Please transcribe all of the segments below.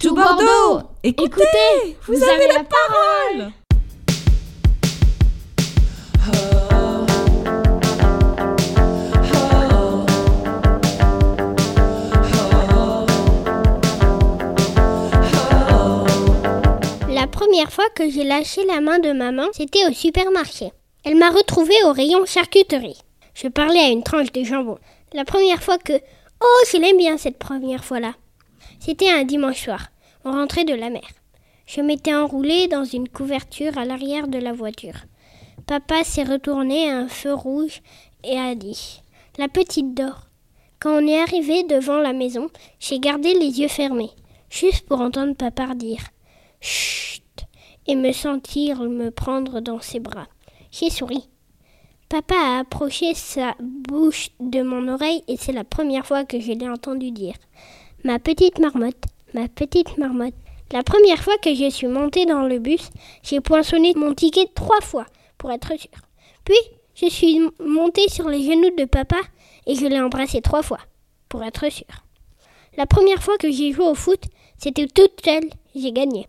Tout Bordeaux Écoutez, vous, avez, la parole La première fois que j'ai lâché la main de maman, c'était au supermarché. Elle m'a retrouvé au rayon charcuterie. Je parlais à une tranche de jambon. La première fois que... Oh, je l'aime bien cette première fois-là. C'était un dimanche soir. On rentrait de la mer. Je m'étais enroulée dans une couverture à l'arrière de la voiture. Papa s'est retourné à un feu rouge et a dit La petite dort. Quand on est arrivé devant la maison, j'ai gardé les yeux fermés, juste pour entendre papa dire Chut et me sentir me prendre dans ses bras. J'ai souri. Papa a approché sa bouche de mon oreille et c'est la première fois que je l'ai entendu dire Ma petite marmotte, ma petite marmotte. La première fois que je suis montée dans le bus, j'ai poinçonné mon ticket trois fois pour être sûre. Puis, je suis montée sur les genoux de papa et je l'ai embrassé trois fois pour être sûre. La première fois que j'ai joué au foot, c'était toute seule, j'ai gagné.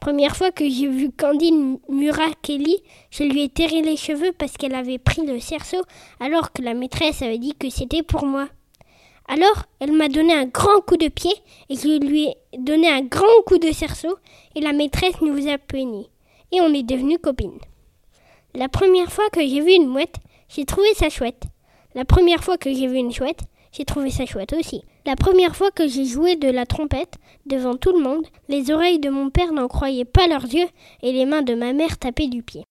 Première fois que j'ai vu Candine Murakeli, je lui ai terré les cheveux parce qu'elle avait pris le cerceau alors que la maîtresse avait dit que c'était pour moi. Alors, elle m'a donné un grand coup de pied et je lui ai donné un grand coup de cerceau et la maîtresse nous a punis. Et on est devenus copines. La première fois que j'ai vu une mouette, j'ai trouvé ça chouette. La première fois que j'ai vu une chouette, j'ai trouvé ça chouette aussi. La première fois que j'ai joué de la trompette devant tout le monde, les oreilles de mon père n'en croyaient pas leurs yeux et les mains de ma mère tapaient du pied.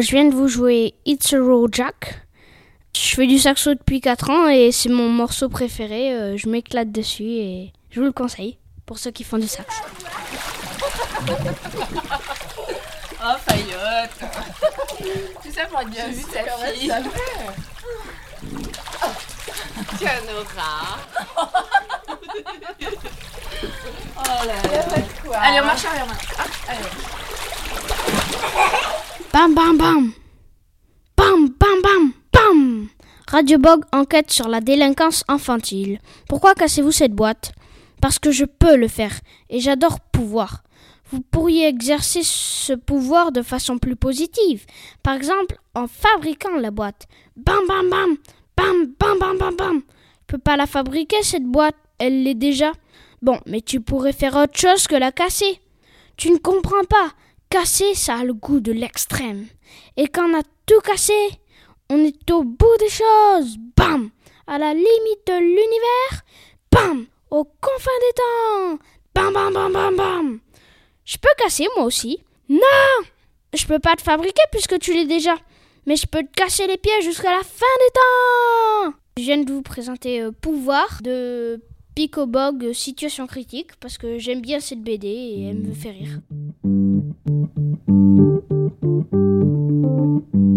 Je viens de vous jouer It's a Road Jack. Je fais du saxo depuis 4 ans et c'est mon morceau préféré. Euh, je m'éclate dessus et je vous le conseille pour ceux qui font du sax. Oh, Fayotte Tout ça pour être bien vu, ta fille. Canora Oh là là Allez, on marche arrière. Ah, allez. Bam bam bam Bam bam bam bam Radio Bog enquête sur la délinquance infantile. Pourquoi cassez-vous cette boîte? Parce que je peux le faire et j'adore pouvoir. Vous pourriez exercer ce pouvoir de façon plus positive. Par exemple, en fabriquant la boîte. Bam bam bam Bam bam bam bam bam Je peux pas la fabriquer cette boîte, elle l'est déjà. Bon, mais tu pourrais faire autre chose que la casser. Tu ne comprends pas. Casser, ça a le goût de l'extrême. Et quand on a tout cassé, on est au bout des choses. Bam À la limite de l'univers. Bam Aux confins des temps. Bam bam bam bam bam Je peux casser moi aussi. Non Je peux pas te fabriquer puisque tu l'es déjà. Mais je peux te casser les pieds jusqu'à la fin des temps Je viens de vous présenter euh, Pouvoir de Picobog Situation Critique parce que j'aime bien cette BD et elle me fait rire. Thank you.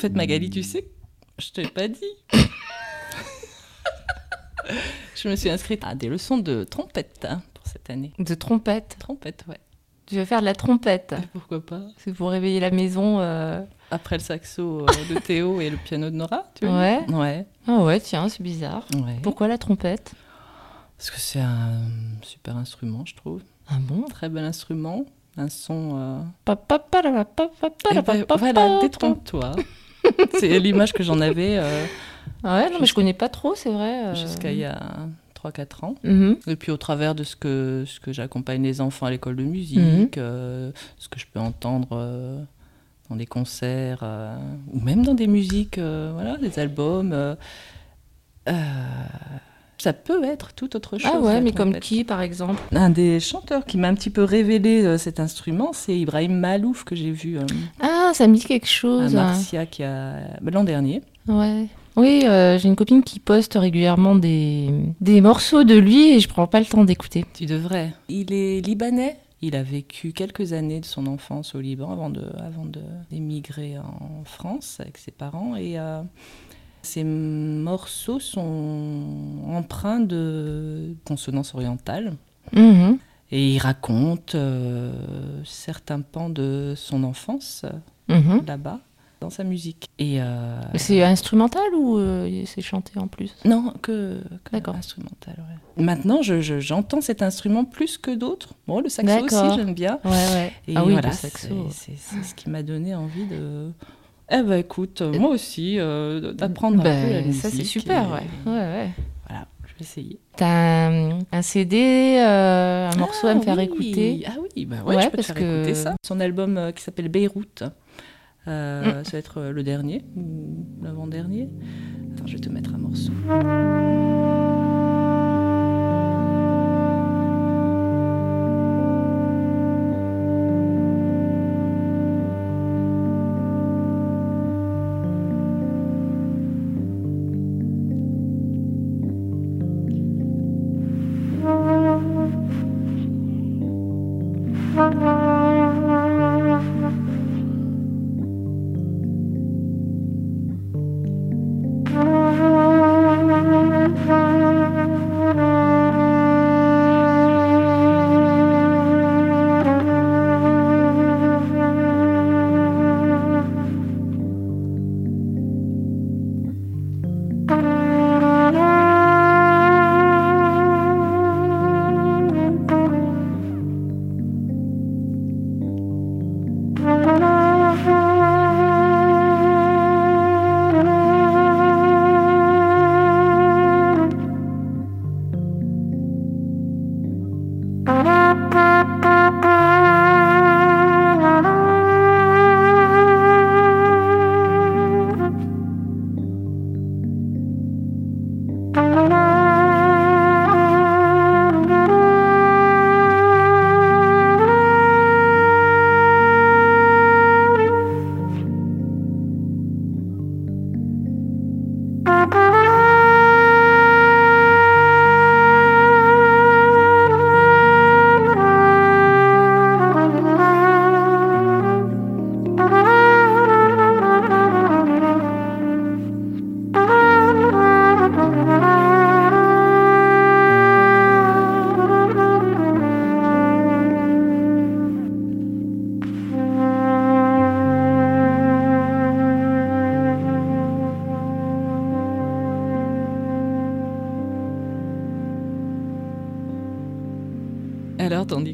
Fait, Magali, tu sais, je t'ai pas dit. je me suis inscrite à des leçons de trompette hein, pour cette année. De trompette. Trompette, ouais. Tu vas faire de la trompette. Pourquoi pas C'est pour réveiller la maison. euh, Après le saxo euh, de Théo et le piano de Nora, tu vois Ouais. Ouais. Ah ouais, tiens, c'est bizarre. ouais. Pourquoi la trompette Parce que c'est un super instrument, je trouve. Ah bon Très bel instrument. Un son. euh, voilà, détrompe-toi. c'est l'image que j'en avais euh, Ah ouais, non, mais je connais pas trop, c'est vrai. euh. jusqu'à il y a 3-4 ans. Mhm. Et puis au travers de ce que, ce que j'accompagne les enfants à l'école de musique, Mhm. euh, ce que je peux entendre euh, dans des concerts, ou même dans des musiques, voilà, des albums, ça peut être tout autre chose. Ah ouais, mais comme qui, par exemple? Un des chanteurs qui m'a un petit peu révélé euh, cet instrument, c'est Ibrahim Malouf que j'ai vu euh, Ah, ça me dit quelque à chose. hein. Marcia qui a bah, l'an dernier. Ouais. Oui, euh, j'ai une copine qui poste régulièrement des, des morceaux de lui et je prends pas le temps d'écouter. Tu devrais. Il est libanais? Il a vécu quelques années de son enfance au Liban avant de, avant de d'émigrer en France avec ses parents. Et euh, ses morceaux sont empreints de consonance orientale. Mhm. Et il raconte euh, certains pans de son enfance Mhm. là-bas dans sa musique. Et euh, C'est instrumental ou euh, c'est chanté en plus? Non, que, que D'accord. instrumental. ouais. Maintenant, je- je- j'entends cet instrument plus que d'autres. Bon, le saxo aussi, j'aime bien. Ouais, ouais. Et ah oui, voilà, c'est ce qui m'a donné envie de. Eh ben écoute, euh, moi aussi, euh, d'apprendre un peu la Ben, musique. ça, c'est super, et ouais. ouais, ouais. Voilà, je vais essayer. T'as un, un CD, euh, un morceau à me faire oui. écouter? Ah oui, bah ouais, Ouais, je peux te parce faire que- écouter ça. Son album euh, qui s'appelle Beyrouth, euh, Mm. ça va être euh, le dernier, ou l'avant-dernier. Attends, je vais te mettre un morceau.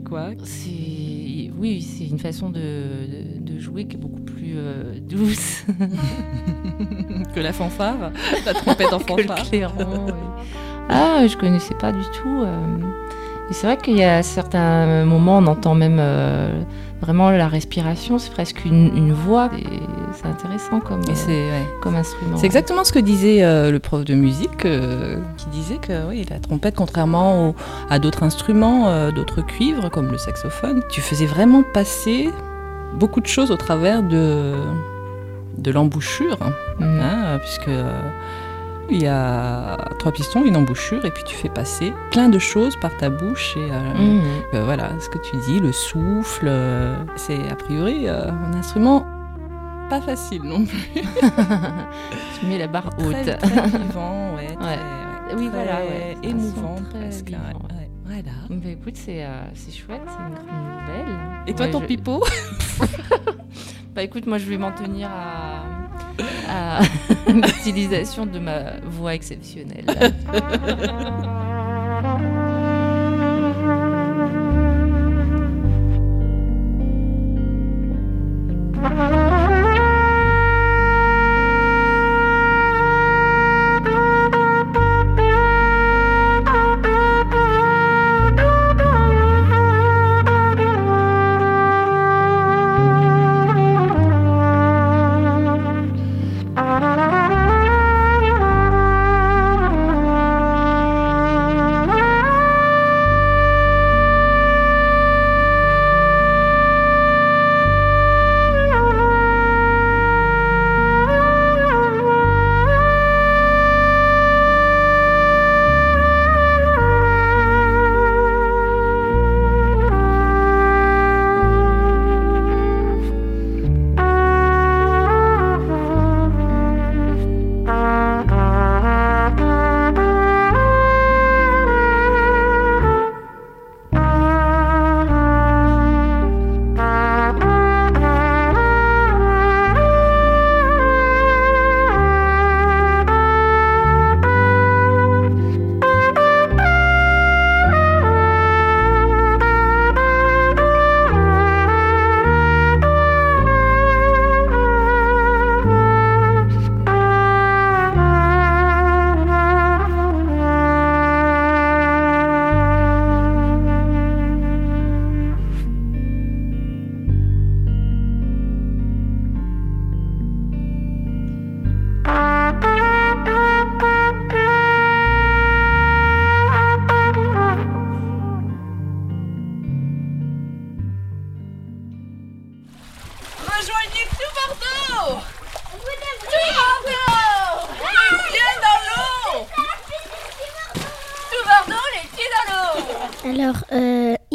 Quoi C'est oui, c'est une façon de, de, de jouer qui est beaucoup plus euh, douce Que la fanfare La trompette en que le fanfare clairon. oui. Ah, je connaissais pas du tout. euh. Et c'est vrai qu'il y a certains moments, on entend même euh, vraiment la respiration. C'est presque une, une voix. Et C'est intéressant comme, euh, comme instrument. C'est exactement ce que disait euh, le prof de musique, euh, qui disait que oui, la trompette, contrairement au- à d'autres instruments, euh, d'autres cuivres comme le saxophone, tu faisais vraiment passer beaucoup de choses au travers de, de l'embouchure, hein, puisque il y a trois pistons, une embouchure, et puis tu fais passer plein de choses par ta bouche. Et euh, euh, voilà, ce que tu dis, le souffle, euh, c'est a priori un instrument pas facile non plus. tu mets la barre haute. Très, très vivant, ouais. Très, Ouais. Oui, très voilà, ouais. Émouvant, presque. Voilà. Bah, écoute, c'est euh, chouette, c'est une grande nouvelle. Et toi, Ouais, ton je- pipeau? Bah écoute, moi je vais m'en tenir à, à l'utilisation de ma voix exceptionnelle.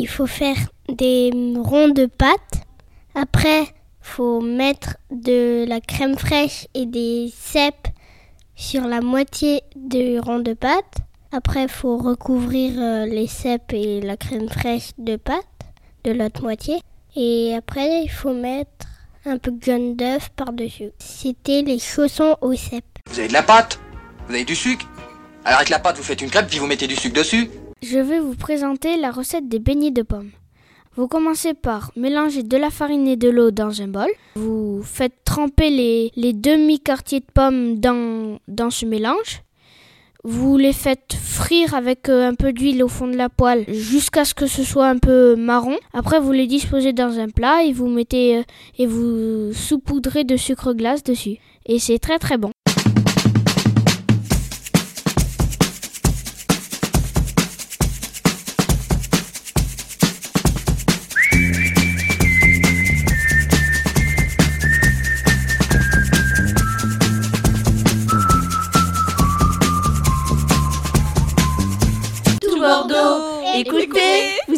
Il faut faire des ronds de pâte. Après, faut mettre de la crème fraîche et des cèpes sur la moitié du rond de pâte. Après, faut recouvrir euh, les cèpes et la crème fraîche de pâte de l'autre moitié. Et après, il faut mettre un peu de jaune d'œuf par-dessus. C'était les chaussons aux cèpes. Vous avez de la pâte Vous avez du sucre Alors avec la pâte, vous faites une crêpe, puis vous mettez du sucre dessus Je vais vous présenter la recette des beignets de pommes. Vous commencez par mélanger de la farine et de l'eau dans un bol. Vous faites tremper les, les demi-quartiers de pommes dans, dans ce mélange. Vous les faites frire avec euh, un peu d'huile au fond de la poêle jusqu'à ce que ce soit un peu marron. Après, vous les disposez dans un plat et vous mettez euh, et vous saupoudrez de sucre glace dessus. Et c'est très très bon.